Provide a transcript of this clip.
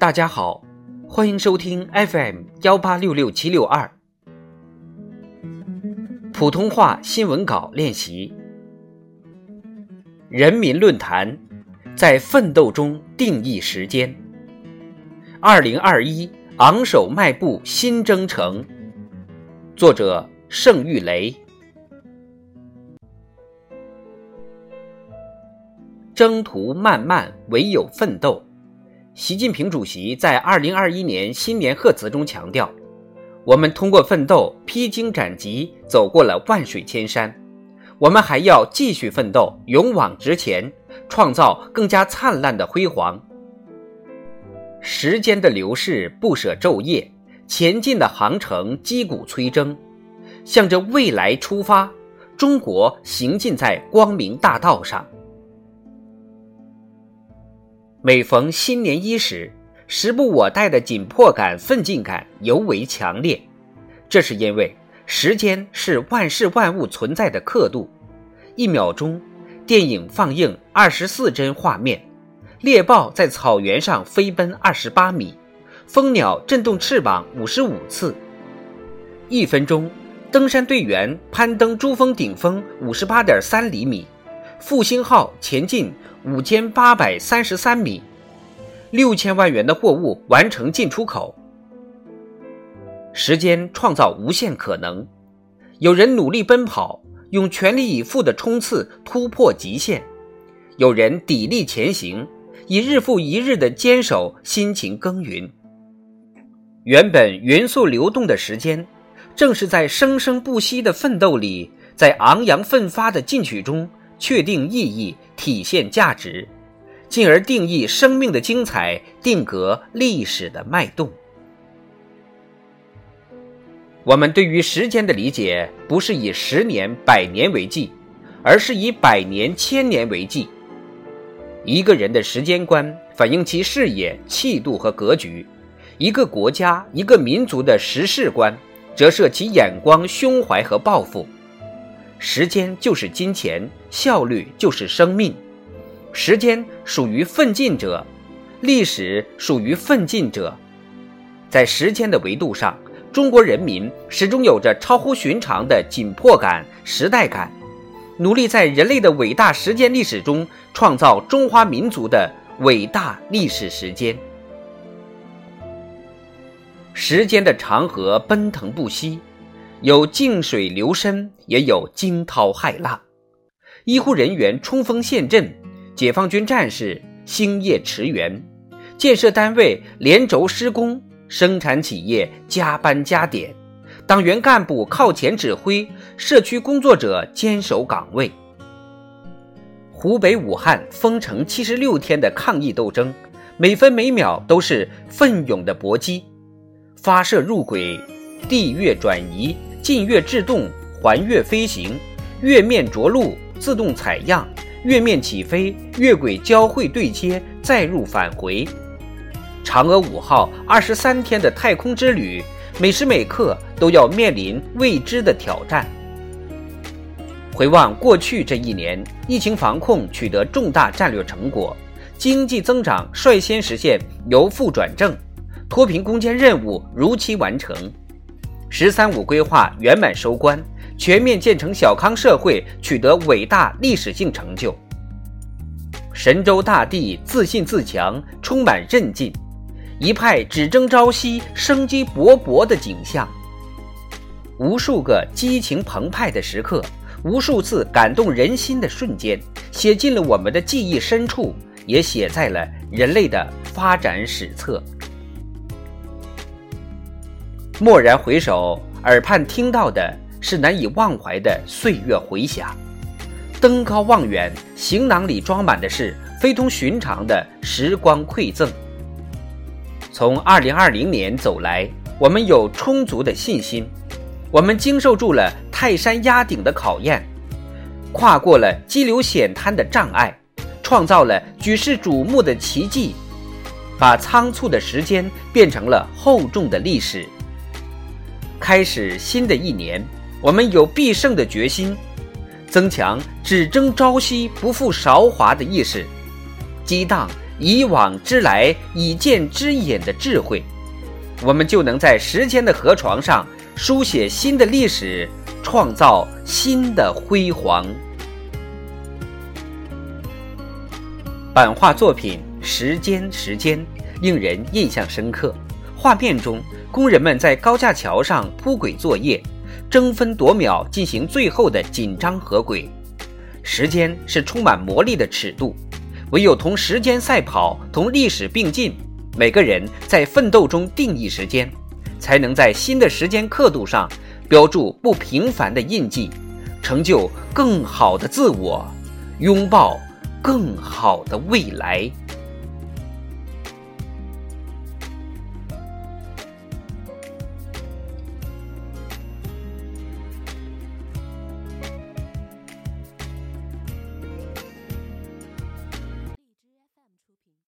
大家好，欢迎收听 FM 幺八六六七六二普通话新闻稿练习。人民论坛在奋斗中定义时间。二零二一，昂首迈步新征程。作者：盛玉雷。征途漫漫，唯有奋斗。习近平主席在二零二一年新年贺词中强调：“我们通过奋斗，披荆斩棘，走过了万水千山。我们还要继续奋斗，勇往直前，创造更加灿烂的辉煌。”时间的流逝不舍昼夜，前进的航程击鼓催征，向着未来出发，中国行进在光明大道上。每逢新年伊始，时不我待的紧迫感、奋进感尤为强烈。这是因为时间是万事万物存在的刻度。一秒钟，电影放映二十四帧画面；猎豹在草原上飞奔二十八米；蜂鸟振动翅膀五十五次。一分钟，登山队员攀登珠峰顶峰五十八点三厘米；复兴号前进。五千八百三十三米，六千万元的货物完成进出口。时间创造无限可能，有人努力奔跑，用全力以赴的冲刺突破极限；有人砥砺前行，以日复一日的坚守辛勤耕耘。原本匀速流动的时间，正是在生生不息的奋斗里，在昂扬奋发的进取中。确定意义，体现价值，进而定义生命的精彩，定格历史的脉动。我们对于时间的理解，不是以十年、百年为计，而是以百年、千年为计。一个人的时间观，反映其视野、气度和格局；一个国家、一个民族的时事观，折射其眼光、胸怀和抱负。时间就是金钱，效率就是生命。时间属于奋进者，历史属于奋进者。在时间的维度上，中国人民始终有着超乎寻常的紧迫感、时代感，努力在人类的伟大时间历史中创造中华民族的伟大历史时间。时间的长河奔腾不息。有静水流深，也有惊涛骇浪。医护人员冲锋陷阵，解放军战士星夜驰援，建设单位连轴施工，生产企业加班加点，党员干部靠前指挥，社区工作者坚守岗位。湖北武汉封城七十六天的抗疫斗争，每分每秒都是奋勇的搏击，发射入轨，地月转移。近月制动，环月飞行，月面着陆，自动采样，月面起飞，月轨交会对接，再入返回。嫦娥五号二十三天的太空之旅，每时每刻都要面临未知的挑战。回望过去这一年，疫情防控取得重大战略成果，经济增长率先实现由负转正，脱贫攻坚任务如期完成。“十三五”规划圆满收官，全面建成小康社会取得伟大历史性成就。神州大地自信自强，充满韧劲，一派只争朝夕、生机勃勃的景象。无数个激情澎湃的时刻，无数次感动人心的瞬间，写进了我们的记忆深处，也写在了人类的发展史册。蓦然回首，耳畔听到的是难以忘怀的岁月回响；登高望远，行囊里装满的是非同寻常的时光馈赠。从2020年走来，我们有充足的信心，我们经受住了泰山压顶的考验，跨过了激流险滩的障碍，创造了举世瞩目的奇迹，把仓促的时间变成了厚重的历史。开始新的一年，我们有必胜的决心，增强只争朝夕不负韶华的意识，激荡以往之来，以见之眼的智慧，我们就能在时间的河床上书写新的历史，创造新的辉煌。版画作品《时间，时间》令人印象深刻。画面中，工人们在高架桥上铺轨作业，争分夺秒进行最后的紧张合轨。时间是充满魔力的尺度，唯有同时间赛跑，同历史并进，每个人在奋斗中定义时间，才能在新的时间刻度上标注不平凡的印记，成就更好的自我，拥抱更好的未来。